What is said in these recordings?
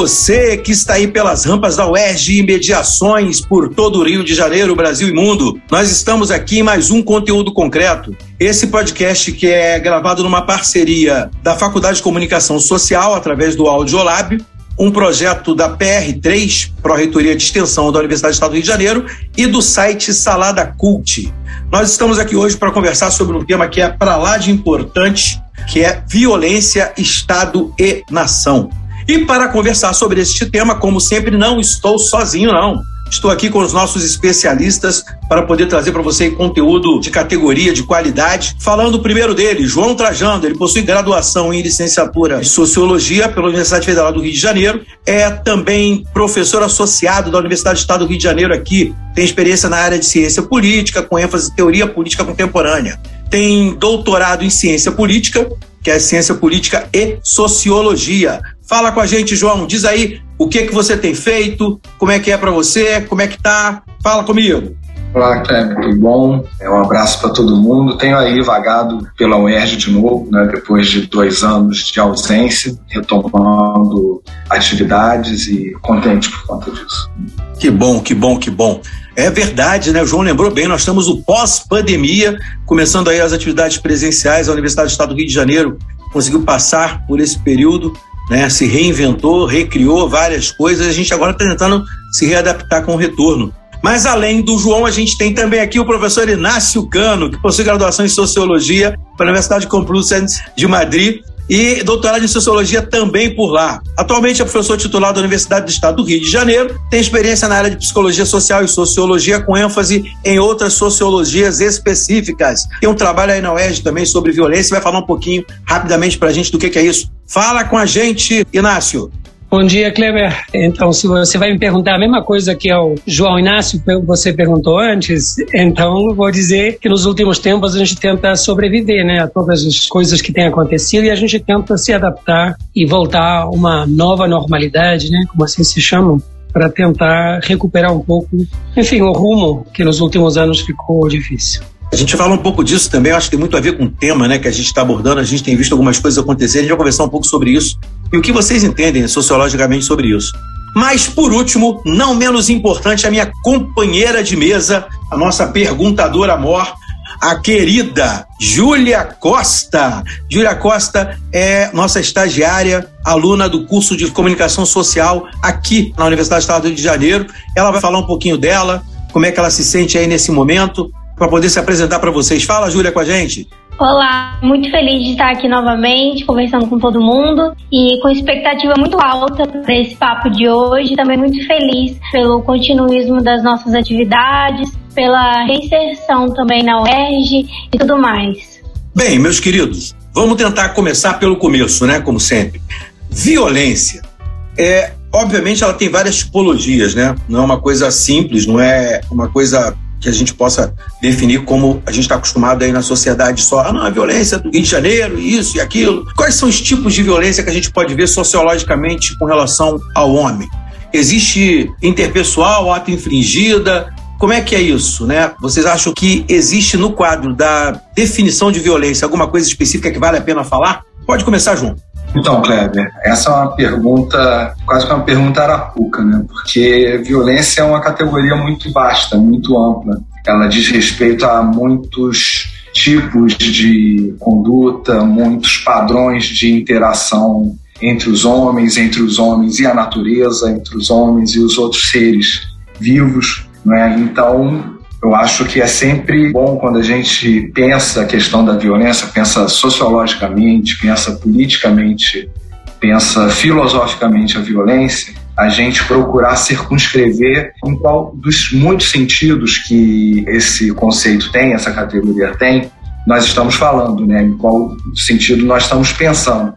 Você que está aí pelas rampas da UERJ e mediações por todo o Rio de Janeiro, Brasil e mundo. Nós estamos aqui em mais um conteúdo concreto. Esse podcast que é gravado numa parceria da Faculdade de Comunicação Social através do Audiolab, um projeto da PR3, Pró-Reitoria de Extensão da Universidade do Estado do Rio de Janeiro, e do site Salada Cult. Nós estamos aqui hoje para conversar sobre um tema que é para lá de importante, que é violência, Estado e nação. E para conversar sobre este tema, como sempre, não estou sozinho, não. Estou aqui com os nossos especialistas para poder trazer para você conteúdo de categoria, de qualidade. Falando primeiro dele, João Trajando, ele possui graduação em licenciatura em Sociologia pela Universidade Federal do Rio de Janeiro. É também professor associado da Universidade do Estado do Rio de Janeiro aqui. Tem experiência na área de ciência política, com ênfase em teoria política contemporânea. Tem doutorado em ciência política, que é ciência política e sociologia. Fala com a gente, João. Diz aí o que que você tem feito, como é que é para você, como é que tá. Fala comigo. Olá, Kleber, tudo bom? É, um abraço para todo mundo. Tenho aí vagado pela UERJ de novo, né, depois de dois anos de ausência, retomando atividades e contente por conta disso. Que bom, que bom, que bom. É verdade, né? O João lembrou bem, nós estamos o pós-pandemia, começando aí as atividades presenciais. A Universidade do Estado do Rio de Janeiro conseguiu passar por esse período, né? Se reinventou, recriou várias coisas. A gente agora está tentando se readaptar com o retorno. Mas além do João, a gente tem também aqui o professor Inácio Cano, que possui graduação em Sociologia pela Universidade Complutense de Madrid e doutorado em Sociologia também por lá. Atualmente é professor titular da Universidade do Estado do Rio de Janeiro, tem experiência na área de Psicologia Social e Sociologia com ênfase em outras sociologias específicas. Tem um trabalho aí na UERJ também sobre violência, vai falar um pouquinho rapidamente pra gente do que, que é isso. Fala com a gente, Inácio. Bom dia, Kleber. Então, se você vai me perguntar a mesma coisa que o João Inácio você perguntou antes, então vou dizer que nos últimos tempos a gente tenta sobreviver, né, a todas as coisas que têm acontecido e a gente tenta se adaptar e voltar a uma nova normalidade, né, como assim se chama, para tentar recuperar um pouco, enfim, o rumo que nos últimos anos ficou difícil. A gente fala um pouco disso também, acho que tem muito a ver com o tema né, que a gente está abordando, a gente tem visto algumas coisas acontecer, a gente vai conversar um pouco sobre isso e o que vocês entendem sociologicamente sobre isso. Mas, por último, não menos importante, a minha companheira de mesa, a nossa perguntadora mor, a querida Júlia Costa. Júlia Costa é nossa estagiária, aluna do curso de comunicação social aqui na Universidade do Estado de Janeiro. Ela vai falar um pouquinho dela, como é que ela se sente aí nesse momento, para poder se apresentar para vocês. Fala, Júlia, com a gente. Olá, muito feliz de estar aqui novamente, conversando com todo mundo e com expectativa muito alta para esse papo de hoje. Também muito feliz pelo continuismo das nossas atividades, pela reinserção também na UERJ e tudo mais. Bem, meus queridos, vamos tentar começar pelo começo, né? Como sempre. Violência. É, obviamente, ela tem várias tipologias, né? Não é uma coisa simples, não é uma coisa que a gente possa definir como a gente está acostumado aí na sociedade só, ah, não, a violência do Rio de Janeiro, isso e aquilo. Quais são os tipos de violência que a gente pode ver sociologicamente com relação ao homem? Existe interpessoal, ato infringida? Como é que é isso, né? Vocês acham que existe no quadro da definição de violência alguma coisa específica que vale a pena falar? Pode começar, João. Então, Kleber, essa é uma pergunta, quase que uma pergunta arapuca, né? Porque violência é uma categoria muito vasta, muito ampla. Ela diz respeito a muitos tipos de conduta, muitos padrões de interação entre os homens, entre os homens e a natureza, entre os homens e os outros seres vivos. Né? Então, eu acho que é sempre bom quando a gente pensa a questão da violência, pensa sociologicamente, pensa politicamente, pensa filosoficamente a violência, a gente procurar circunscrever em qual dos muitos sentidos que esse conceito tem, essa categoria tem, nós estamos falando, né? Em qual sentido nós estamos pensando.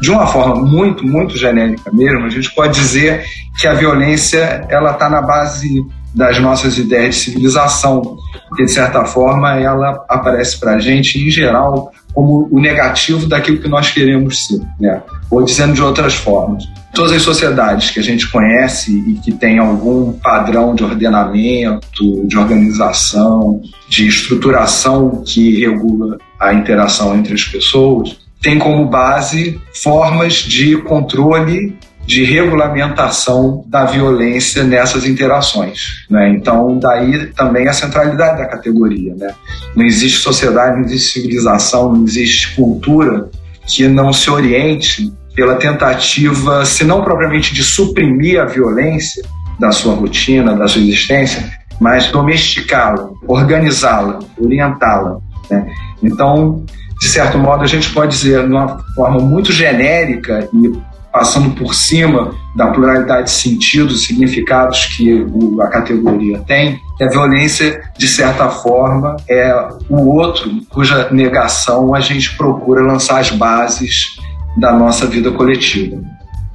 De uma forma muito, muito genérica mesmo, a gente pode dizer que a violência ela está na base das nossas ideias de civilização, porque de certa forma ela aparece para a gente em geral como o negativo daquilo que nós queremos ser, né? Ou dizendo de outras formas, todas as sociedades que a gente conhece e que tem algum padrão de ordenamento, de organização, de estruturação que regula a interação entre as pessoas, tem como base formas de controle de regulamentação da violência nessas interações. Né? Então, daí também a centralidade da categoria. Né? Não existe sociedade, não existe civilização, não existe cultura que não se oriente pela tentativa, se não propriamente de suprimir a violência da sua rotina, da sua existência, mas domesticá-la, organizá-la, orientá-la. Né? Então, de certo modo, a gente pode dizer, de uma forma muito genérica e passando por cima da pluralidade de sentidos significados que a categoria tem, a violência, de certa forma, é o outro cuja negação a gente procura lançar as bases da nossa vida coletiva.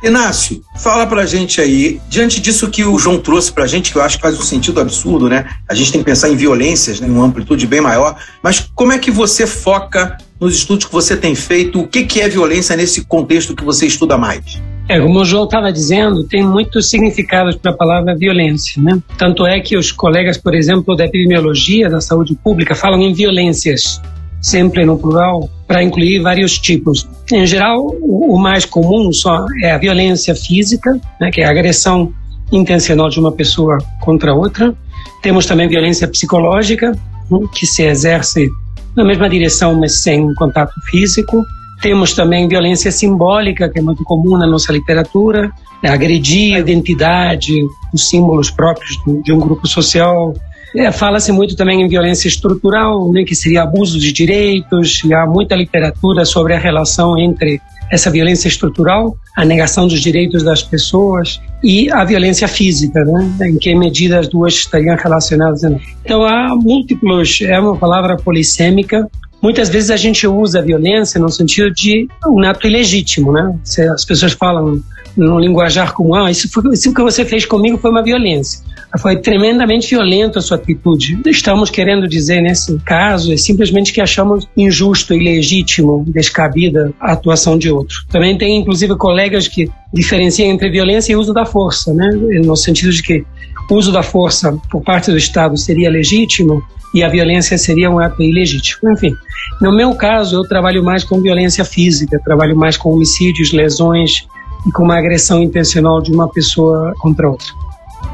Inácio, fala pra gente aí, diante disso que o João trouxe pra gente, que eu acho que faz um sentido absurdo, né? A gente tem que pensar em violências, né, em uma amplitude bem maior, mas como é que você foca nos estudos que você tem feito, o que, que é violência nesse contexto que você estuda mais? É, como o João estava dizendo, tem muitos significados para a palavra violência, né? Tanto é que os colegas, por exemplo, da epidemiologia, da saúde pública, falam em violências sempre no plural, para incluir vários tipos. Em geral, o mais comum só é a violência física, né, que é a agressão intencional de uma pessoa contra outra. Temos também violência psicológica, né, que se exerce na mesma direção, mas sem contato físico. Temos também violência simbólica, que é muito comum na nossa literatura, né, agredir a identidade, os símbolos próprios de um grupo social, é, Fala-se muito também em violência estrutural, né, que seria abuso de direitos, e há muita literatura sobre a relação entre essa violência estrutural, a negação dos direitos das pessoas e a violência física, né? em que medida as duas estariam relacionadas. Então há múltiplos, é uma palavra polissêmica. Muitas vezes a gente usa a violência no sentido de um ato ilegítimo, né? As pessoas falam no linguajar comum, ah, isso, foi, isso que você fez comigo foi uma violência. Foi tremendamente violenta a sua atitude. Estamos querendo dizer nesse caso é simplesmente que achamos injusto, ilegítimo, descabida a atuação de outro. Também tem inclusive colegas que diferenciam entre violência e uso da força, né? No sentido de que o uso da força por parte do Estado seria legítimo e a violência seria um ato ilegítimo. Enfim, no meu caso, eu trabalho mais com violência física, trabalho mais com homicídios, lesões e com uma agressão intencional de uma pessoa contra outra.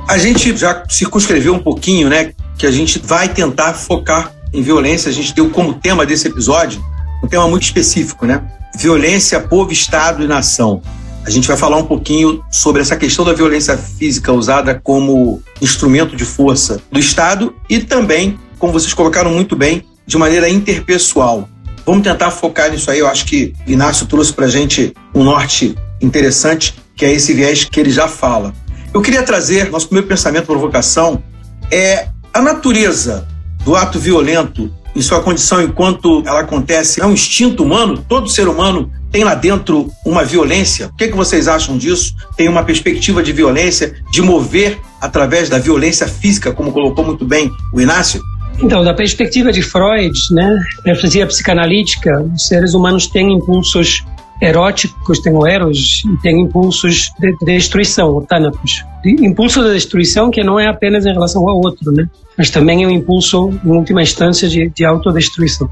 A gente já circunscreveu um pouquinho, né, que a gente vai tentar focar em violência. A gente deu como tema desse episódio um tema muito específico, né? Violência, povo, Estado e nação. A gente vai falar um pouquinho sobre essa questão da violência física usada como instrumento de força do Estado e também, como vocês colocaram muito bem, de maneira interpessoal. Vamos tentar focar nisso aí. Eu acho que Inácio trouxe para gente um norte interessante, que é esse viés que ele já fala. Eu queria trazer, nosso primeiro pensamento, provocação, é a natureza do ato violento em sua condição enquanto ela acontece é um instinto humano? Todo ser humano tem lá dentro uma violência? O que, é que vocês acham disso? Tem uma perspectiva de violência, de mover através da violência física, como colocou muito bem o Inácio? Então, da perspectiva de Freud, né, perspectiva psicanalítica, os seres humanos têm impulsos eróticos, tem o eros e tem impulsos de destruição, o thanatos. Impulso de destruição que não é apenas em relação ao outro, né? Mas também é um impulso, em última instância, de, de autodestruição.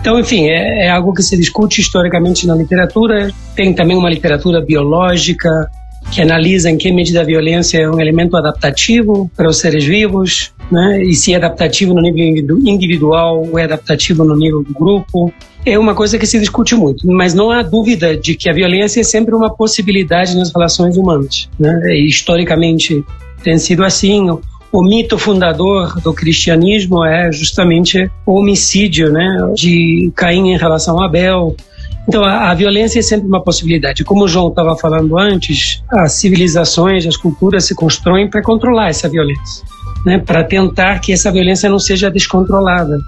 Então, enfim, é, é, algo que se discute historicamente na literatura. Tem também uma literatura biológica que analisa em que medida a violência é um elemento adaptativo para os seres vivos, né? e se é adaptativo no nível individual ou é adaptativo no nível do grupo. É uma coisa que se discute muito, mas não há dúvida de que a violência é sempre uma possibilidade nas relações humanas. Né? Historicamente tem sido assim. O mito fundador do cristianismo é justamente o homicídio né, de Caim em relação a Abel, então, a, a, violência é sempre uma possibilidade. Como o João estava falando antes, as civilizações, as culturas se constroem para controlar essa violência, né? para tentar que essa violência não seja descontrolada,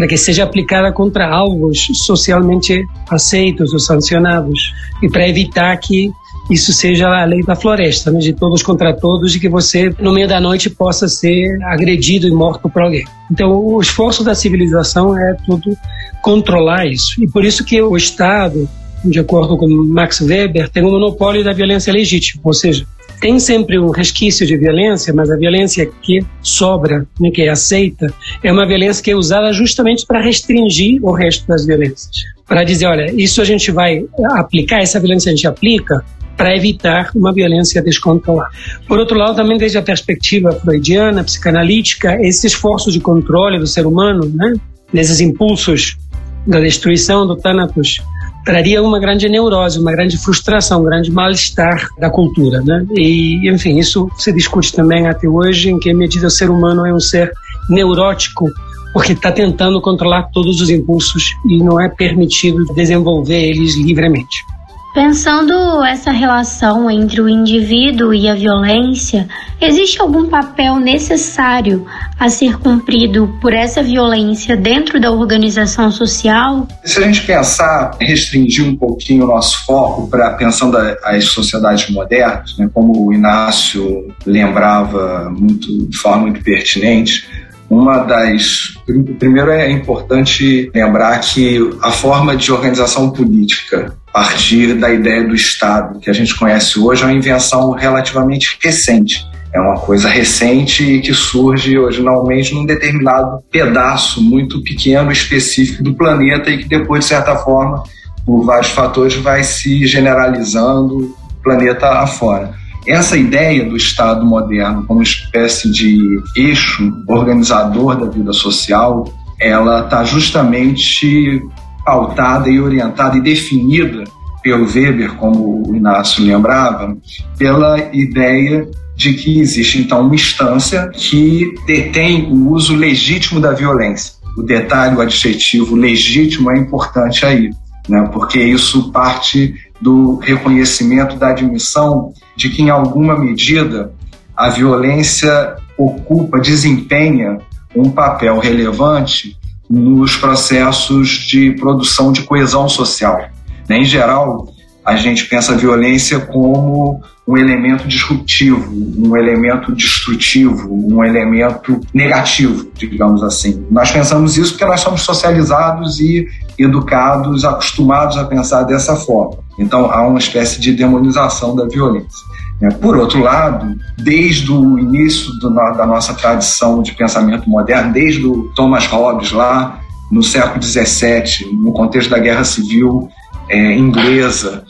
para que seja aplicada contra alvos socialmente aceitos ou sancionados, e para evitar que isso seja a lei da floresta, né? de todos contra todos, e que você, no meio da noite, possa ser agredido e morto por alguém. Então, o esforço da civilização é tudo controlar isso. E por isso que o Estado, de acordo com Max Weber, tem um monopólio da violência legítima, ou seja, tem sempre um resquício de violência, mas a violência que sobra, né, que é aceita, é uma violência que é usada justamente para restringir o resto das violências. Para dizer, olha, isso a gente vai aplicar, essa violência a gente aplica para evitar uma violência descontrolada. Por outro lado, também desde a perspectiva freudiana, psicanalítica, esse esforço de controle do ser humano, né, nesses impulsos da destruição do Thanatos, traria uma grande neurose, uma grande frustração, um grande mal-estar da cultura, né? E, enfim, isso se discute também até hoje, em que medida o ser humano é um ser neurótico, porque está tentando controlar todos os impulsos e não é permitido desenvolver eles livremente. Pensando essa relação entre o indivíduo e a violência, existe algum papel necessário a ser cumprido por essa violência dentro da organização social? Se a gente pensar, restringir um pouquinho o nosso foco para pensando as sociedades modernas, né, como o Inácio lembrava muito, de forma muito pertinente, uma das. Primeiro é importante lembrar que a forma de organização política a partir da ideia do Estado que a gente conhece hoje é uma invenção relativamente recente. É uma coisa recente que surge originalmente num determinado pedaço muito pequeno, específico do planeta e que depois, de certa forma, por vários fatores, vai se generalizando planeta afora. Essa ideia do Estado moderno como espécie de eixo organizador da vida social, ela está justamente pautada e orientada e definida pelo Weber, como o Inácio lembrava, pela ideia de que existe então uma instância que detém o uso legítimo da violência. O detalhe, o adjetivo legítimo é importante aí, né? porque isso parte do reconhecimento da admissão de que, em alguma medida, a violência ocupa, desempenha um papel relevante nos processos de produção de coesão social. Né? Em geral, a gente pensa a violência como um elemento disruptivo, um elemento destrutivo, um elemento negativo, digamos assim. Nós pensamos isso porque nós somos socializados e educados, acostumados a pensar dessa forma. Então há uma espécie de demonização da violência. Né? Por outro lado, desde o início do, da nossa tradição de pensamento moderno, desde o Thomas Hobbes lá no século XVII, no contexto da Guerra Civil é, inglesa,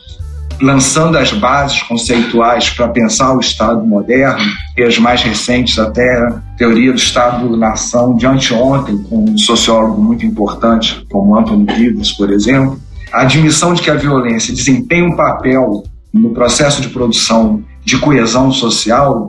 lançando as bases conceituais para pensar o Estado moderno, e as mais recentes até a teoria do Estado-nação de anteontem, com um sociólogo muito importante como Anthony Giddens, por exemplo, a admissão de que a violência desempenha um papel no processo de produção de coesão social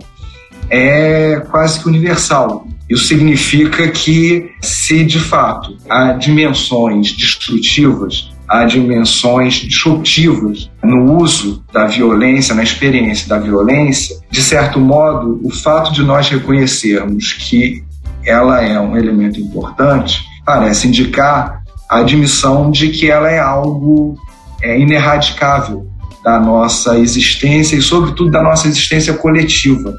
é quase que universal. Isso significa que, se de fato há dimensões destrutivas, há dimensões disruptivas no uso da violência, na experiência da violência, de certo modo, o fato de nós reconhecermos que ela é um elemento importante parece indicar a admissão de que ela é algo é, ineradicável da nossa existência e, sobretudo, da nossa existência coletiva.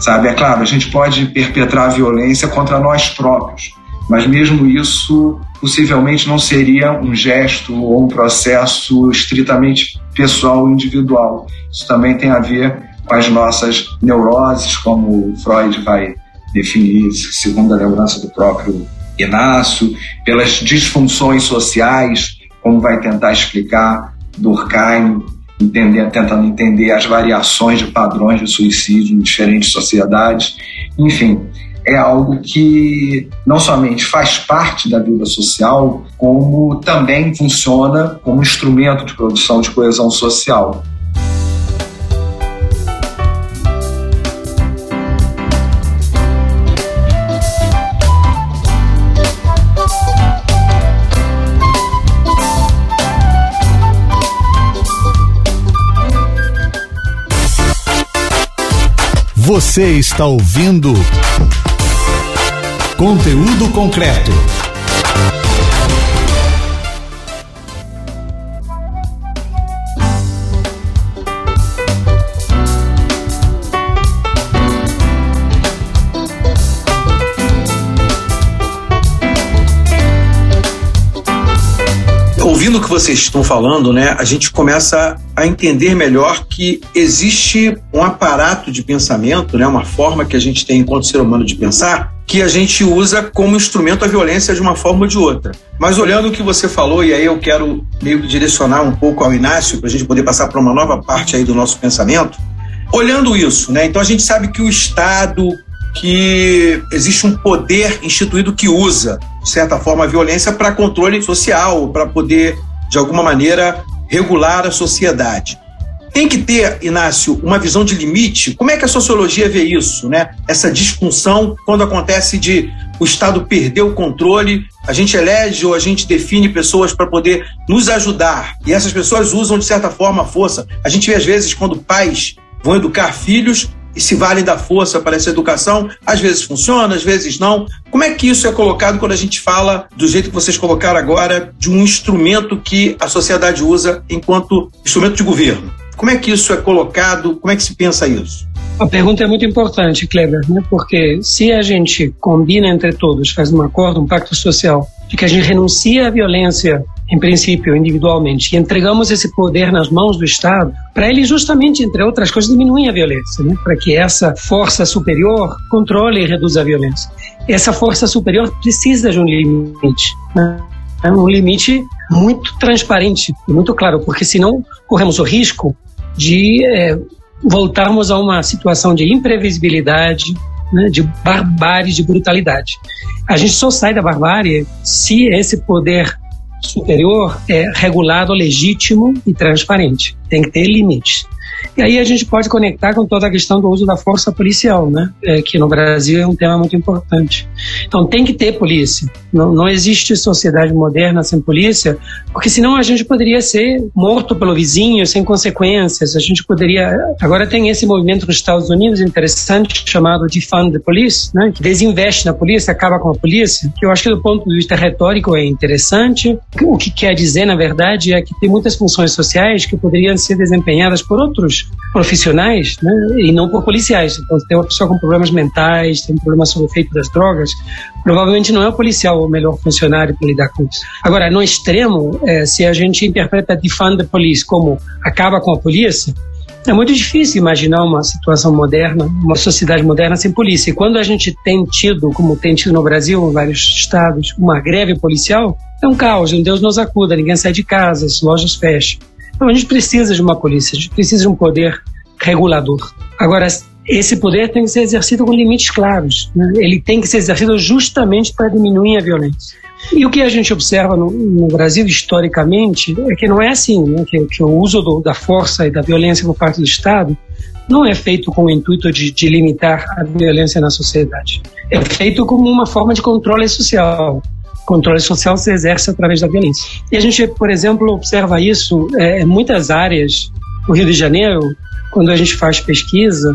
Sabe? É claro, a gente pode perpetrar violência contra nós próprios, mas mesmo isso possivelmente não seria um gesto ou um processo estritamente pessoal individual. Isso também tem a ver com as nossas neuroses, como Freud vai definir, segundo a lembrança do próprio Inácio, pelas disfunções sociais, como vai tentar explicar Durkheim, entender, tentando entender as variações de padrões de suicídio em diferentes sociedades. Enfim, é algo que não somente faz parte da vida social, como também funciona como instrumento de produção de coesão social. Você está ouvindo Conteúdo concreto. ouvindo o que vocês estão falando, né, a gente começa a entender melhor que existe um aparato de pensamento, né, uma forma que a gente tem enquanto ser humano de pensar, que a gente usa como instrumento a violência de uma forma ou de outra. Mas olhando o que você falou, e aí eu quero meio que direcionar um pouco ao Inácio, para a gente poder passar para uma nova parte aí do nosso pensamento, olhando isso, né, então a gente sabe que o Estado, que existe um poder instituído que usa, de certa forma, a violência para controle social, para poder, de alguma maneira, regular a sociedade. Tem que ter, Inácio, uma visão de limite. Como é que a sociologia vê isso, né? Essa disfunção quando acontece de o Estado perder o controle, a gente elege ou a gente define pessoas para poder nos ajudar e essas pessoas usam de certa forma a força. A gente vê às vezes quando pais vão educar filhos e se valem da força para essa educação. Às vezes funciona, às vezes não. Como é que isso é colocado quando a gente fala, do jeito que vocês colocaram agora, de um instrumento que a sociedade usa enquanto instrumento de governo? Como é que isso é colocado? Como é que se pensa isso? A pergunta é muito importante, Kleber, né? porque se a gente combina entre todos, faz um acordo, um pacto social, de que a gente renuncia à violência, em princípio, individualmente, e entregamos esse poder nas mãos do Estado, para ele justamente, entre outras coisas, diminuir a violência, né? para que essa força superior controle e reduza a violência. Essa força superior precisa de um limite. Né? É um limite muito transparente e muito claro, porque senão corremos o risco de é, voltarmos a uma situação de imprevisibilidade, né, de barbárie, de brutalidade. A gente só sai da barbárie se esse poder superior é regulado, legítimo e transparente. Tem que ter limites. E aí a gente pode conectar com toda a questão do uso da força policial, né? É, que no Brasil é um tema muito importante. Então tem que ter polícia. Não, não existe sociedade moderna sem polícia, porque senão a gente poderia ser morto pelo vizinho sem consequências. A gente poderia. Agora tem esse movimento nos Estados Unidos interessante chamado Defund the Police, né? Que desinveste na polícia, acaba com a polícia. Que eu acho que do ponto de vista retórico é interessante. O que quer dizer, na verdade, é que tem muitas funções sociais que poderiam ser desempenhadas por outros profissionais né, e não por policiais. Então, tem uma pessoa com problemas mentais, tem um problema sobre o efeito das drogas, provavelmente não é o policial o melhor funcionário para lidar com isso. Agora, no extremo, é, se a gente interpreta defund the police como acaba com a polícia, é muito difícil imaginar uma situação moderna, uma sociedade moderna sem polícia. E quando a gente tem tido, como tem tido no Brasil, em vários estados, uma greve policial, é um caos, um Deus nos acuda, ninguém sai de casa, as lojas fecham. Então a gente precisa de uma polícia, a gente precisa de um poder regulador. Agora, esse poder tem que ser exercido com limites claros. Né? Ele tem que ser exercido justamente para diminuir a violência. E o que a gente observa no, no Brasil historicamente é que não é assim, né? que, que, o uso do, da força e da violência por parte do Estado não é feito com o intuito de, de limitar a violência na sociedade. É feito como uma forma de controle social controle social se exerce através da violência. E a gente, por exemplo, observa isso é, em muitas áreas do Rio de Janeiro, quando a gente faz pesquisa,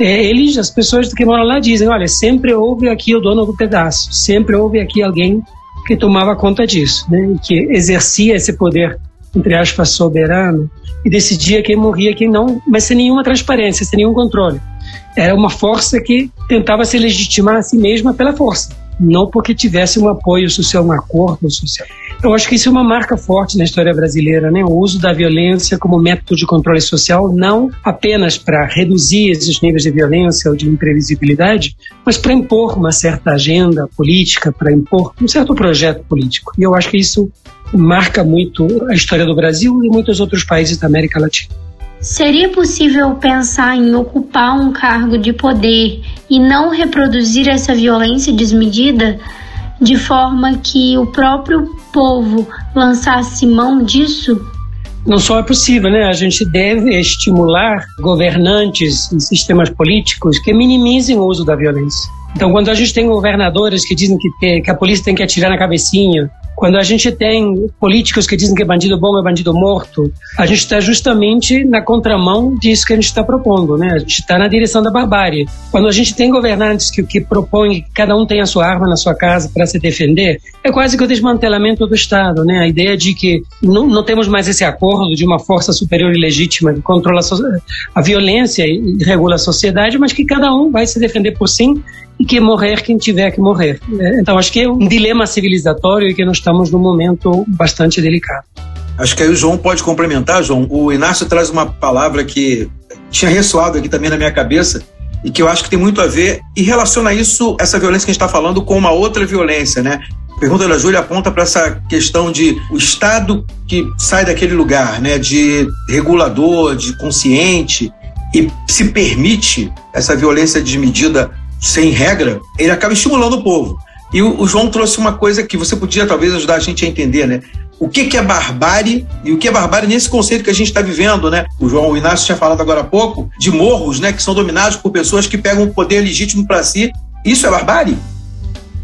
é, eles, as pessoas que moram lá dizem, olha, sempre houve aqui o dono do pedaço, sempre houve aqui alguém que tomava conta disso, né, que exercia esse poder, entre aspas, soberano, e decidia quem morria quem não, mas sem nenhuma transparência, sem nenhum controle. Era uma força que tentava se legitimar a si mesma pela força não porque tivesse um apoio social, um acordo social. Eu acho que isso é uma marca forte na história brasileira, né? O uso da violência como método de controle social, não apenas para reduzir esses níveis de violência ou de imprevisibilidade, mas para impor uma certa agenda política, para impor um certo projeto político. E eu acho que isso marca muito a história do Brasil e muitos outros países da América Latina. Seria possível pensar em ocupar um cargo de poder e não reproduzir essa violência desmedida, de forma que o próprio povo lançasse mão disso? Não só é possível, né? A gente deve estimular governantes e sistemas políticos que minimizem o uso da violência. Então, quando a gente tem governadores que dizem que, que a polícia tem que atirar na cabecinha, quando a gente tem políticos que dizem que bandido bom é bandido morto, a gente está justamente na contramão disso que a gente está propondo, né? A gente está na direção da barbárie. Quando a gente tem governantes que, que propõem que cada um tenha a sua arma na sua casa para se defender, é quase que o desmantelamento do Estado, né? A ideia de que não, não temos mais esse acordo de uma força superior e legítima que controla a, a violência e regula a sociedade, mas que cada um vai se defender por si e que morrer quem tiver que morrer. Né? Então acho que é um dilema civilizatório e que nós estamos num momento bastante delicado. Acho que aí o João pode complementar, João. O Inácio traz uma palavra que tinha ressoado aqui também na minha cabeça e que eu acho que tem muito a ver e relaciona isso, essa violência que a gente está falando, com uma outra violência, né? A pergunta da Júlia aponta para essa questão de o Estado que sai daquele lugar, né, de regulador, de consciente e se permite essa violência desmedida sem regra, ele acaba estimulando o povo. E o, o, João trouxe uma coisa que você podia talvez ajudar a gente a entender, né? O que, que é barbárie e o que é barbárie nesse conceito que a gente está vivendo, né? O João Inácio tinha falado agora há pouco de morros, né? Que são dominados por pessoas que pegam o poder legítimo para si. Isso é barbárie?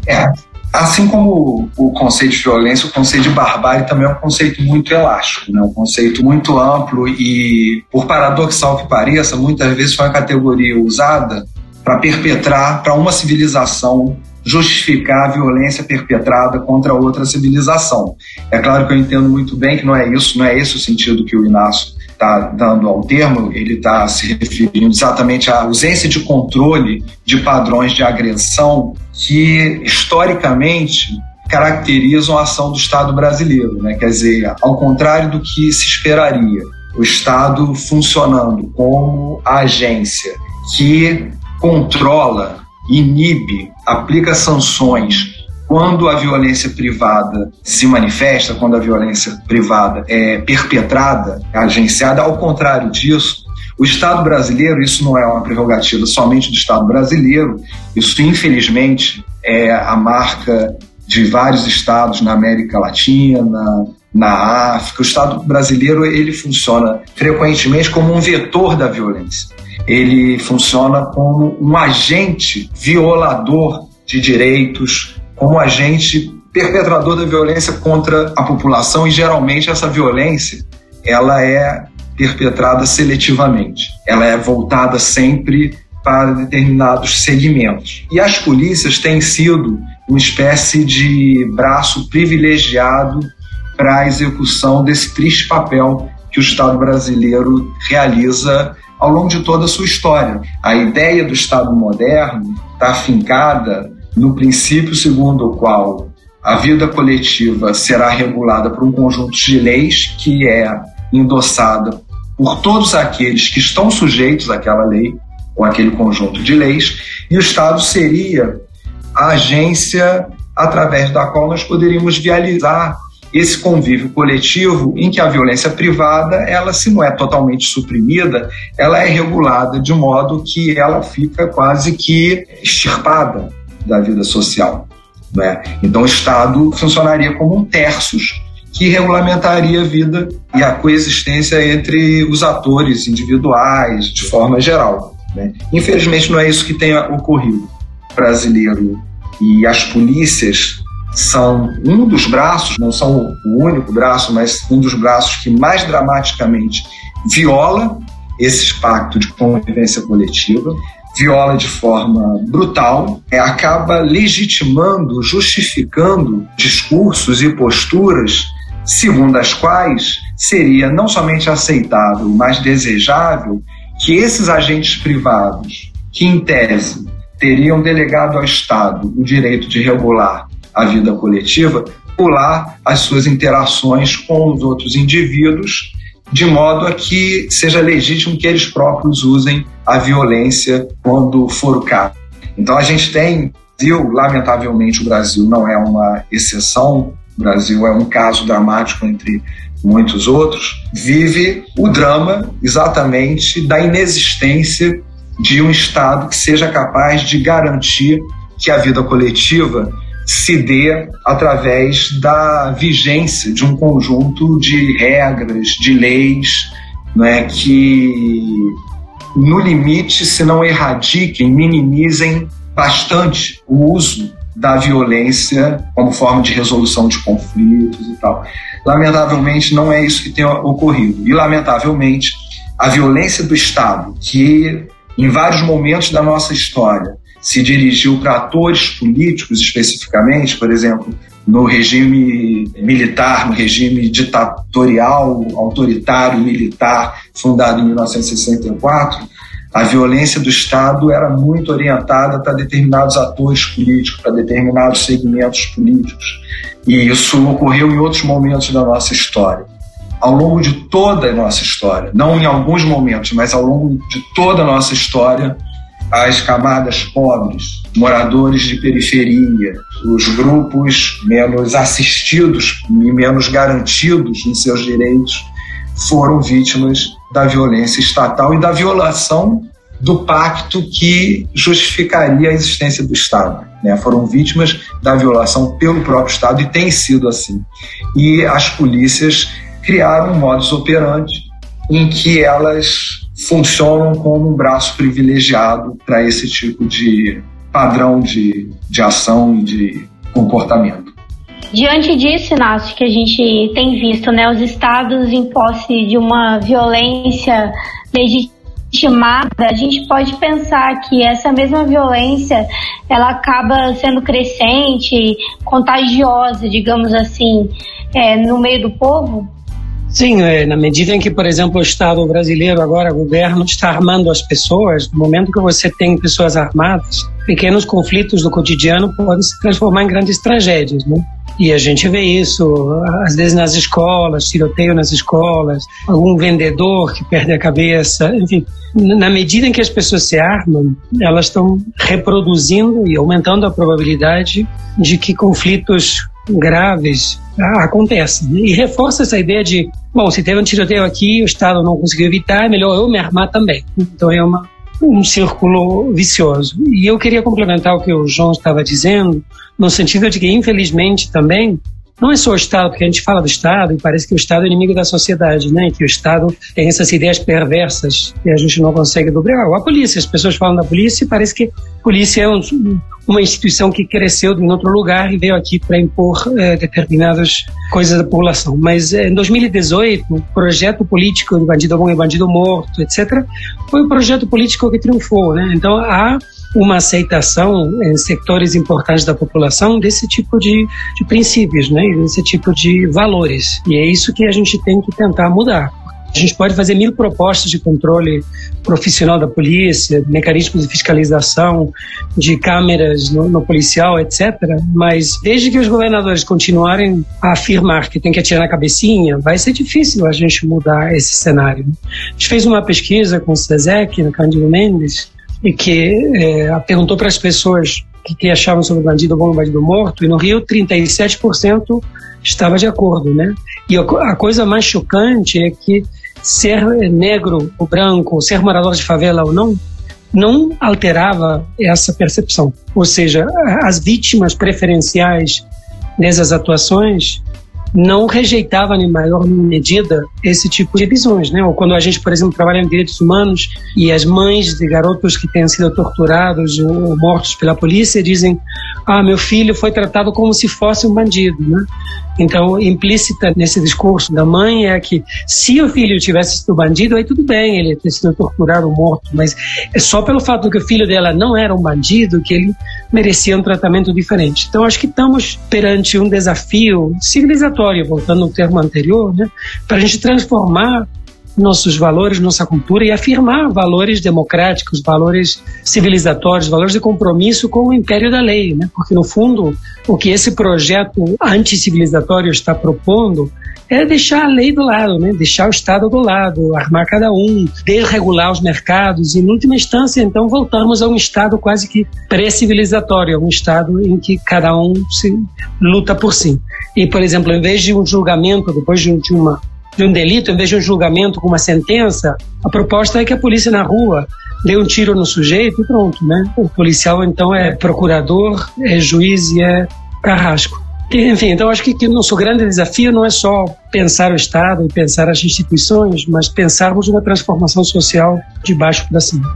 É. Assim como o conceito de violência, o conceito de barbárie também é um conceito muito elástico, né? um conceito muito amplo e, por paradoxal que pareça, muitas vezes foi uma categoria usada para perpetrar, para uma civilização justificar a violência perpetrada contra outra civilização. É claro que eu entendo muito bem que não é isso, não é esse o sentido que o Inácio está dando ao termo, ele está se referindo exatamente à ausência de controle de padrões de agressão que, historicamente, caracterizam a ação do Estado brasileiro. Né? Quer dizer, ao contrário do que se esperaria, o Estado funcionando como agência que controla, inibe, aplica sanções quando a violência privada se manifesta, quando a violência privada é perpetrada, é agenciada, ao contrário disso, o Estado brasileiro, isso não é uma prerrogativa somente do Estado brasileiro, isso infelizmente é a marca de vários estados na América Latina, na África. O Estado brasileiro ele funciona frequentemente como um vetor da violência ele funciona como um agente violador de direitos, como agente perpetrador da violência contra a população e geralmente essa violência ela é perpetrada seletivamente. Ela é voltada sempre para determinados segmentos. E as polícias têm sido uma espécie de braço privilegiado para a execução desse triste papel que o Estado brasileiro realiza ao longo de toda a sua história. A ideia do Estado moderno está afincada no princípio segundo o qual a vida coletiva será regulada por um conjunto de leis que é endossada por todos aqueles que estão sujeitos àquela lei ou aquele conjunto de leis, e o Estado seria a agência através da qual nós poderíamos vializar esse convívio coletivo em que a violência privada, ela se não é totalmente suprimida, ela é regulada de modo que ela fica quase que extirpada da vida social. Né? Então o Estado funcionaria como um terços que regulamentaria a vida e a coexistência entre os atores individuais, de forma geral. Né? Infelizmente não é isso que tem ocorrido. Brasileiro e as polícias são um dos braços, não são o único braço, mas um dos braços que mais dramaticamente viola esse pacto de convivência coletiva, viola de forma brutal, é, acaba legitimando, justificando discursos e posturas segundo as quais seria não somente aceitável, mas desejável que esses agentes privados, que em tese teriam delegado ao Estado o direito de regular a vida coletiva, pular as suas interações com os outros indivíduos, de modo a que seja legítimo que eles próprios usem a violência quando for o caso. Então a gente tem, viu, lamentavelmente o Brasil não é uma exceção, o Brasil é um caso dramático entre muitos outros, vive o drama exatamente da inexistência de um Estado que seja capaz de garantir que a vida coletiva se dê através da vigência de um conjunto de regras, de leis, né, que no limite, se não erradiquem, minimizem bastante o uso da violência como forma de resolução de conflitos e tal. Lamentavelmente, não é isso que tem ocorrido. E, lamentavelmente, a violência do Estado, que em vários momentos da nossa história se dirigiu para atores políticos especificamente, por exemplo, no regime militar, no regime ditatorial, autoritário militar, fundado em 1964, a violência do Estado era muito orientada para determinados atores políticos, para determinados segmentos políticos. E isso ocorreu em outros momentos da nossa história. Ao longo de toda a nossa história, não em alguns momentos, mas ao longo de toda a nossa história, as camadas pobres, moradores de periferia, os grupos menos assistidos e menos garantidos em seus direitos foram vítimas da violência estatal e da violação do pacto que justificaria a existência do Estado. Né? Foram vítimas da violação pelo próprio Estado e tem sido assim. E as polícias criaram um modus operandi em que elas funcionam como um braço privilegiado para esse tipo de padrão de, de ação e de comportamento. Diante disso, Inácio, que a gente tem visto, né, os estados em posse de uma violência legitimada, a gente pode pensar que essa mesma violência ela acaba sendo crescente, contagiosa, digamos assim, é, no meio do povo? Sim, é, na medida em que, por exemplo, o Estado brasileiro agora, o governo, está armando as pessoas, no momento que você tem pessoas armadas, pequenos conflitos do cotidiano podem se transformar em grandes tragédias, né? E a gente vê isso, às vezes nas escolas, tiroteio nas escolas, algum vendedor que perde a cabeça, enfim. Na medida em que as pessoas se armam, elas estão reproduzindo e aumentando a probabilidade de que conflitos graves acontecem. Né? E reforça essa ideia de, bom, se teve um tiroteio aqui, o Estado não conseguiu evitar, é melhor eu me armar também. Então é uma, um círculo vicioso. E eu queria complementar o que o João estava dizendo, no sentido de que, infelizmente, também não é só o Estado, porque a gente fala do Estado e parece que o Estado é inimigo da sociedade, né? Que o Estado tem essas ideias perversas e a gente não consegue dobrar. Ou a polícia, as pessoas falam da polícia e parece que a polícia é um, uma instituição que cresceu em outro lugar e veio aqui para impor é, determinadas coisas da população. Mas é, em 2018, o projeto político de Bandido Bom e Bandido Morto, etc., foi o projeto político que triunfou, né? Então há uma aceitação em setores importantes da população desse tipo de, de princípios, né? desse tipo de valores. E é isso que a gente tem que tentar mudar. A gente pode fazer mil propostas de controle profissional da polícia, mecanismos de fiscalização, de câmeras no, no, policial, etc. Mas desde que os governadores continuarem a afirmar que tem que atirar na cabecinha, vai ser difícil a gente mudar esse cenário. A gente fez uma pesquisa com o SESEC, no Cândido Mendes, e que é, perguntou para as pessoas que, que, achavam sobre o bandido bom e bandido morto, e no Rio 37% estava de acordo, né? E a coisa mais chocante é que ser negro ou branco, ser morador de favela ou não, não alterava essa percepção. Ou seja, as vítimas preferenciais nessas atuações não rejeitava em maior medida esse tipo de visões, né? Ou quando a gente, por exemplo, trabalha em direitos humanos e as mães de garotos que têm sido torturados ou mortos pela polícia dizem: "Ah, meu filho foi tratado como se fosse um bandido", né? Então, implícita nesse discurso da mãe é que se o filho tivesse sido bandido, aí tudo bem, ele ter sido torturado ou morto, mas é só pelo fato que o filho dela não era um bandido que ele merecia um tratamento diferente. Então, acho que estamos perante um desafio civilizatório, voltando ao termo anterior, né, para a gente transformar nossos valores, nossa cultura e afirmar valores democráticos, valores civilizatórios, valores de compromisso com o império da lei, né? Porque no fundo, o que esse projeto anticivilizatório está propondo é deixar a lei do lado, né? deixar o Estado do lado, armar cada um, desregular os mercados e, em última instância, então, voltamos a um Estado quase que pré-civilizatório, um Estado em que cada um se luta por si. E, por exemplo, em vez de um julgamento, depois de, uma, de um delito, em vez de um julgamento com uma sentença, a proposta é que a polícia na rua dê um tiro no sujeito e pronto, né? O policial, então, é procurador, é juiz e é carrasco. Enfim, então acho que, que nosso grande desafio não é só pensar o Estado e pensar as instituições, mas pensarmos uma transformação social de baixo para cima.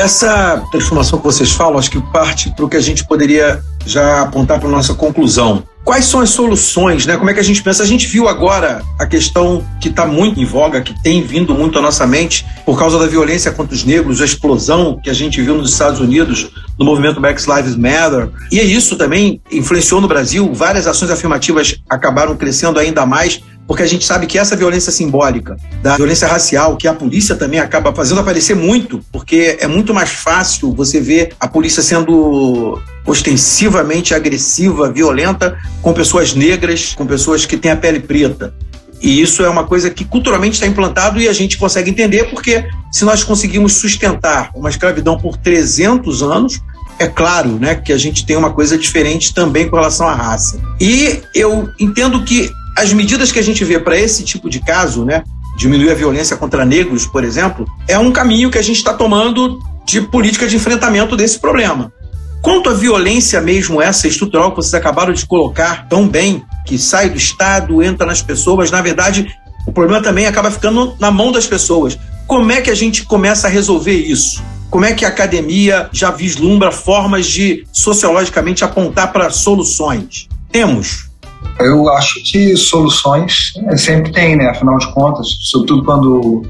Essa transformação que vocês falam, acho que parte para o que a gente poderia já apontar para nossa conclusão. Quais são as soluções, né? Como é que a gente pensa? A gente viu agora a questão que está muito em voga, que tem vindo muito à nossa mente por causa da violência contra os negros, a explosão que a gente viu nos Estados Unidos no movimento Black Lives Matter. E isso também influenciou no Brasil. Várias ações afirmativas acabaram crescendo ainda mais porque a gente sabe que essa violência simbólica, da violência racial, que a polícia também acaba fazendo aparecer muito, porque é muito mais fácil você ver a polícia sendo ostensivamente agressiva, violenta com pessoas negras, com pessoas que têm a pele preta. E isso é uma coisa que culturalmente está implantado e a gente consegue entender porque se nós conseguimos sustentar uma escravidão por 300 anos, é claro, né, que a gente tem uma coisa diferente também com relação à raça. E eu entendo que as medidas que a gente vê para esse tipo de caso, né, diminuir a violência contra negros, por exemplo, é um caminho que a gente está tomando de política de enfrentamento desse problema. Quanto à violência mesmo essa estrutural que vocês acabaram de colocar tão bem, que sai do Estado, entra nas pessoas, na verdade, o problema também acaba ficando na mão das pessoas. Como é que a gente começa a resolver isso? Como é que a academia já vislumbra formas de sociologicamente apontar para soluções? Temos. Eu acho que soluções é, sempre tem, né? Afinal de contas, sobretudo quando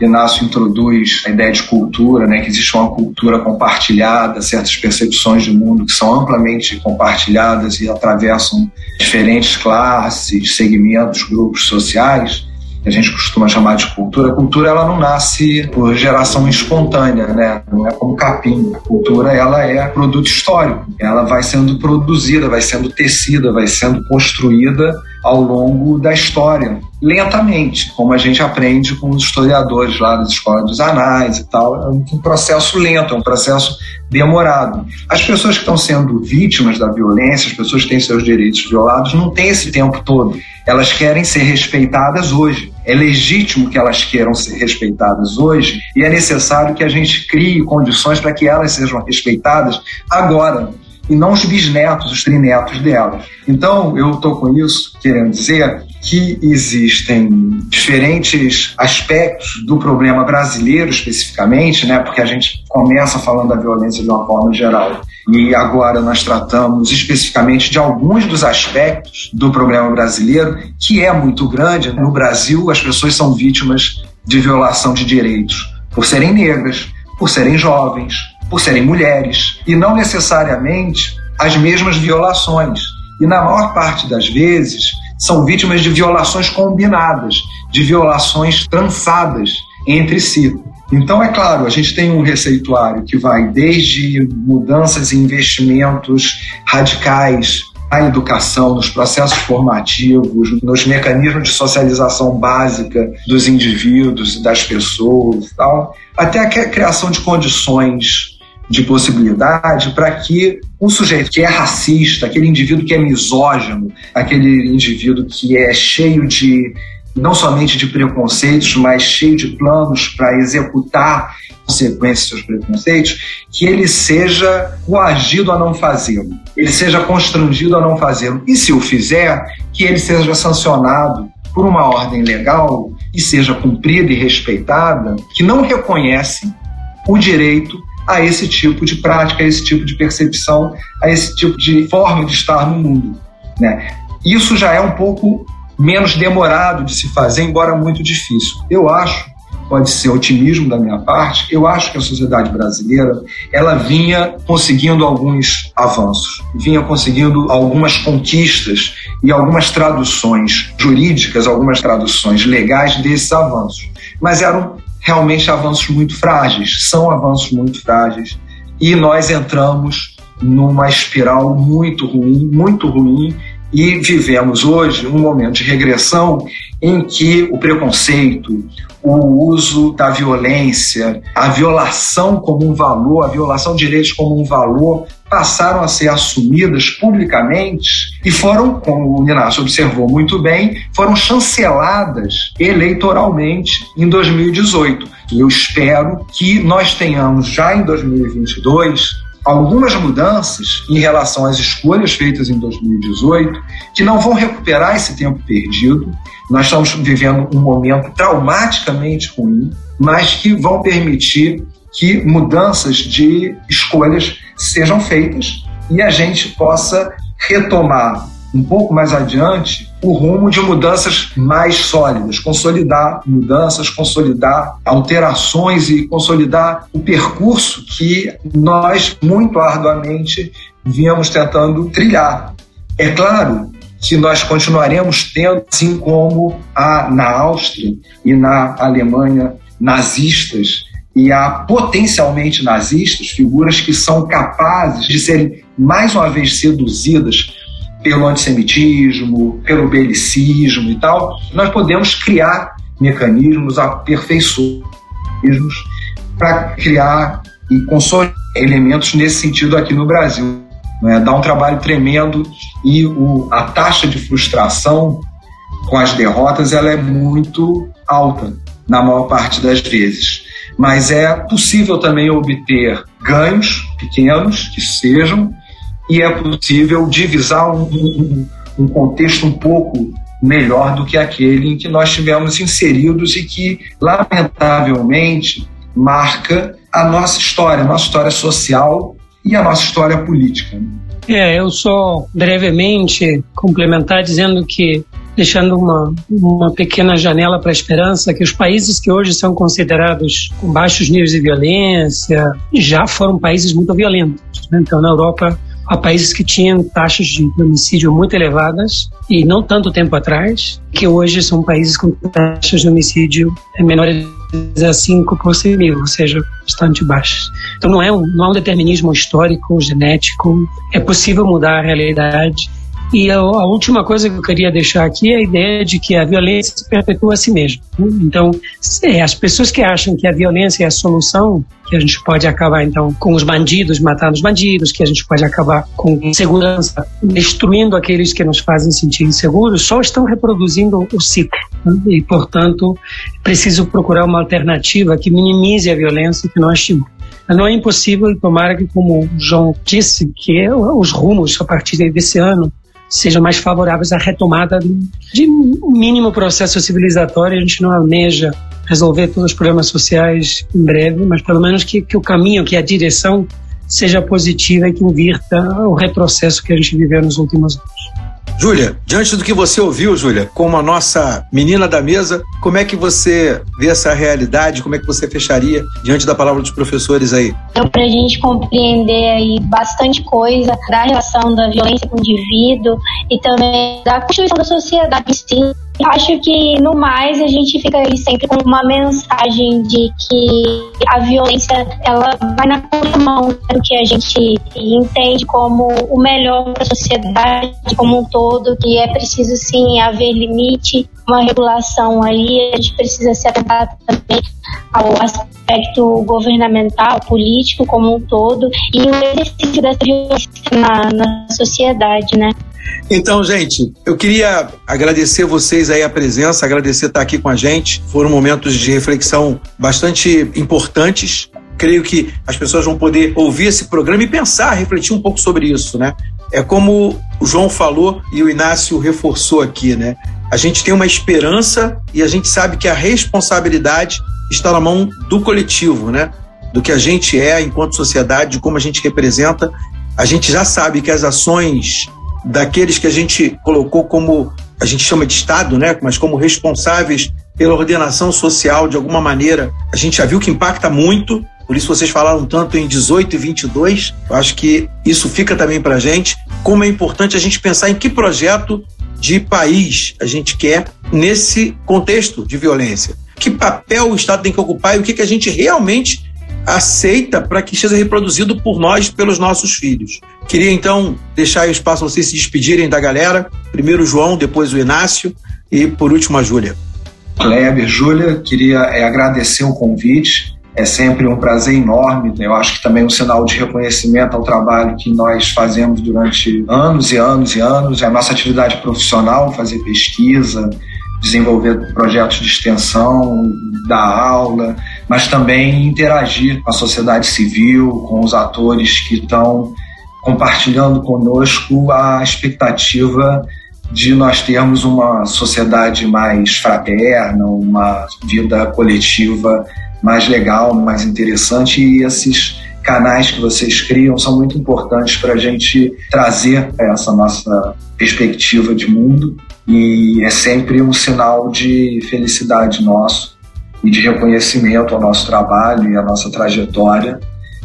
Inácio introduz a ideia de cultura, né, que existe uma cultura compartilhada, certas percepções de mundo que são amplamente compartilhadas e atravessam diferentes classes, segmentos, grupos sociais a gente costuma chamar de cultura, a cultura ela não nasce por geração espontânea, né? Não é como capim. A cultura ela é produto histórico. Ela vai sendo produzida, vai sendo tecida, vai sendo construída ao longo da história, lentamente, como a gente aprende com os historiadores lá das escolas dos anais e tal. É um processo lento, é um processo demorado. As pessoas que estão sendo vítimas da violência, as pessoas que têm seus direitos violados, não têm esse tempo todo. Elas querem ser respeitadas hoje. É legítimo que elas queiram ser respeitadas hoje e é necessário que a gente crie condições para que elas sejam respeitadas agora e não os bisnetos, os trinetos delas. Então, eu estou com isso querendo dizer que existem diferentes aspectos do problema brasileiro especificamente, né? Porque a gente começa falando da violência de uma forma geral e agora nós tratamos especificamente de alguns dos aspectos do problema brasileiro, que é muito grande. No Brasil, as pessoas são vítimas de violação de direitos por serem negras, por serem jovens, por serem mulheres e não necessariamente as mesmas violações. E na maior parte das vezes são vítimas de violações combinadas, de violações trançadas entre si. Então, é claro, a gente tem um receituário que vai desde mudanças e investimentos radicais na educação, nos processos formativos, nos mecanismos de socialização básica dos indivíduos e das pessoas tal, até a criação de condições de possibilidade para que um sujeito que é racista, aquele indivíduo que é misógino, aquele indivíduo que é cheio de não somente de preconceitos, mas cheio de planos para executar consequências dos preconceitos, que ele seja coagido a não fazê-lo, ele seja constrangido a não fazê-lo. E se o fizer, que ele seja sancionado por uma ordem legal e seja cumprida e respeitada, que não reconhece o direito a esse tipo de prática, a esse tipo de percepção, a esse tipo de forma de estar no mundo. Né? Isso já é um pouco menos demorado de se fazer, embora muito difícil. Eu acho, pode ser otimismo da minha parte, eu acho que a sociedade brasileira ela vinha conseguindo alguns avanços, vinha conseguindo algumas conquistas e algumas traduções jurídicas, algumas traduções legais desses avanços. Mas eram realmente avanços muito frágeis, são avanços muito frágeis, e nós entramos numa espiral muito ruim, muito ruim, e vivemos hoje um momento de regressão em que o preconceito, o uso da violência, a violação como um valor, a violação de direitos como um valor, passaram a ser assumidas publicamente e foram, como o Inácio observou muito bem, foram chanceladas eleitoralmente em 2018. Eu espero que nós tenhamos já em 2022 algumas mudanças em relação às escolhas feitas em 2018 que não vão recuperar esse tempo perdido. Nós estamos vivendo um momento traumaticamente ruim, mas que vão permitir que mudanças de escolhas sejam feitas e a gente possa retomar um pouco mais adiante o rumo de mudanças mais sólidas, consolidar mudanças, consolidar alterações e consolidar o percurso que nós muito arduamente viemos tentando trilhar. É claro que nós continuaremos tendo, assim como há na Áustria e na Alemanha nazistas e há potencialmente nazistas, figuras que são capazes de serem mais uma vez seduzidas pelo antissemitismo, pelo belicismo e tal, nós podemos criar mecanismos, aperfeiçoismos para criar e consolidar elementos nesse sentido aqui no Brasil. Né? Dá um trabalho tremendo e o, a taxa de frustração com as derrotas ela é muito alta na maior parte das vezes. Mas é possível também obter ganhos pequenos que sejam e é possível divisar um, um, um contexto um pouco melhor do que aquele em que nós tivemos inseridos e que, lamentavelmente, marca a nossa história, a nossa história social e a nossa história política. É, eu só brevemente complementar dizendo que deixando uma, uma pequena janela para a esperança que os países que hoje são considerados com baixos níveis de violência já foram países muito violentos. Né? Então, na Europa, a países que tinham taxas de homicídio muito elevadas e não tanto tempo atrás, que hoje são países com taxas de homicídio menores a 5 por 100 mil, ou seja, bastante baixas. Então não é um, não é um determinismo histórico, genético, é possível mudar a realidade e a, a, última coisa que eu queria deixar aqui é a ideia de que a violência se perpetua a si mesma. Então, as pessoas que acham que a violência é a solução, que a gente pode acabar então com os bandidos matando os bandidos, que a gente pode acabar com segurança destruindo aqueles que nos fazem sentir inseguros, só estão reproduzindo o ciclo. Né? E, portanto, preciso procurar uma alternativa que minimize a violência que nós temos. Não é impossível, tomara que, como o João disse, que os rumos a partir desse ano sejam mais favoráveis à retomada de um mínimo processo civilizatório. A gente não almeja resolver todos os problemas sociais em breve, mas pelo menos que, que o caminho, que a direção seja positiva e que invirta o retrocesso que a gente viveu nos últimos anos. Júlia, diante do que você ouviu, Júlia, como a nossa menina da mesa, como é que você vê essa realidade? Como é que você fecharia diante da palavra dos professores aí? Então, para a gente compreender aí bastante coisa da relação da violência com o indivíduo e também da constituição da sociedade em si, Acho que no mais a gente fica aí sempre com uma mensagem de que a violência ela vai na mão do que a gente entende como o melhor para a sociedade como um todo, que é preciso sim haver limite, uma regulação aí, a gente precisa se atentar também ao aspecto governamental, político como um todo e o exercício dessa violência na, na sociedade, né? Então, gente, eu queria agradecer vocês aí a presença, agradecer estar aqui com a gente. Foram momentos de reflexão bastante importantes. Creio que as pessoas vão poder ouvir esse programa e pensar, refletir um pouco sobre isso, né? É como o João falou e o Inácio reforçou aqui, né? A gente tem uma esperança e a gente sabe que a responsabilidade está na mão do coletivo, né? Do que a gente é enquanto sociedade, de como a gente representa. A gente já sabe que as ações daqueles que a gente colocou como a gente chama de Estado, né? Mas como responsáveis pela ordenação social de alguma maneira, a gente já viu que impacta muito. Por isso vocês falaram tanto em 18 e 22. Eu acho que isso fica também para a gente. Como é importante a gente pensar em que projeto de país a gente quer nesse contexto de violência. Que papel o Estado tem que ocupar e o que, que a gente realmente aceita para que seja reproduzido por nós, pelos nossos filhos. Queria então deixar o espaço para vocês se despedirem da galera. Primeiro o João, depois o Inácio e por último a Júlia. Kleber, Júlia, queria é, agradecer o convite. É sempre um prazer enorme. Né? Eu acho que também um sinal de reconhecimento ao trabalho que nós fazemos durante anos e anos e anos. É a nossa atividade profissional, fazer pesquisa, desenvolver projetos de extensão, dar aula, mas também interagir com a sociedade civil, com os atores que estão compartilhando conosco a expectativa de nós termos uma sociedade mais fraterna, uma vida coletiva mais legal, mais interessante. E esses canais que vocês criam são muito importantes para a gente trazer essa nossa perspectiva de mundo. E é sempre um sinal de felicidade nosso e de reconhecimento ao nosso trabalho e à nossa trajetória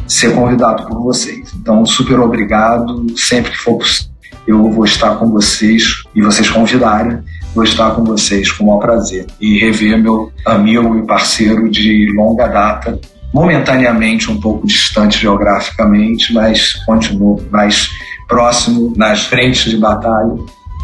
ser convidado por vocês. Então, super obrigado. Sempre que for possível, eu vou estar com vocês e vocês convidarem, vou estar com vocês com o maior prazer e rever meu amigo e parceiro de longa data, momentaneamente um pouco distante geograficamente, mas continuo mais próximo nas frentes de batalha,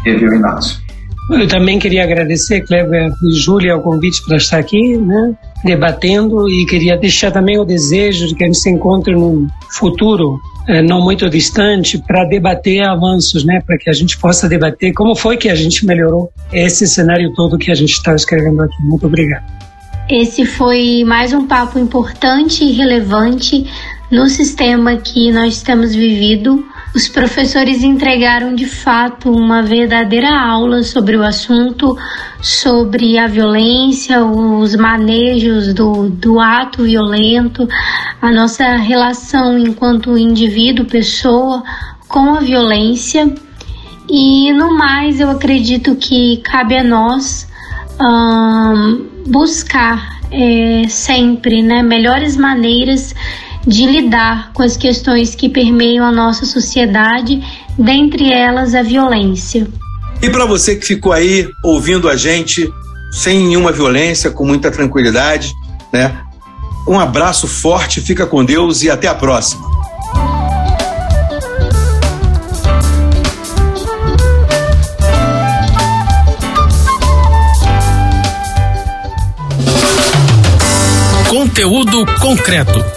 rever o Inácio. Eu também queria agradecer, Kleber e Júlia, o convite para estar aqui, né, debatendo, e queria deixar também o desejo de que a gente se encontre num futuro é, não muito distante para debater avanços, né, para que a gente possa debater como foi que a gente melhorou esse cenário todo que a gente está escrevendo aqui. Muito obrigado. Esse foi mais um papo importante e relevante no sistema que nós temos vivido os professores entregaram de fato uma verdadeira aula sobre o assunto, sobre a violência, os manejos do, do ato violento, a nossa relação enquanto indivíduo, pessoa, com a violência. E no mais, eu acredito que cabe a nós um, buscar é, sempre né, melhores maneiras de lidar com as questões que permeiam a nossa sociedade, dentre elas a violência. E para você que ficou aí ouvindo a gente sem nenhuma violência, com muita tranquilidade, né? Um abraço forte, fica com Deus e até a próxima. Conteúdo concreto.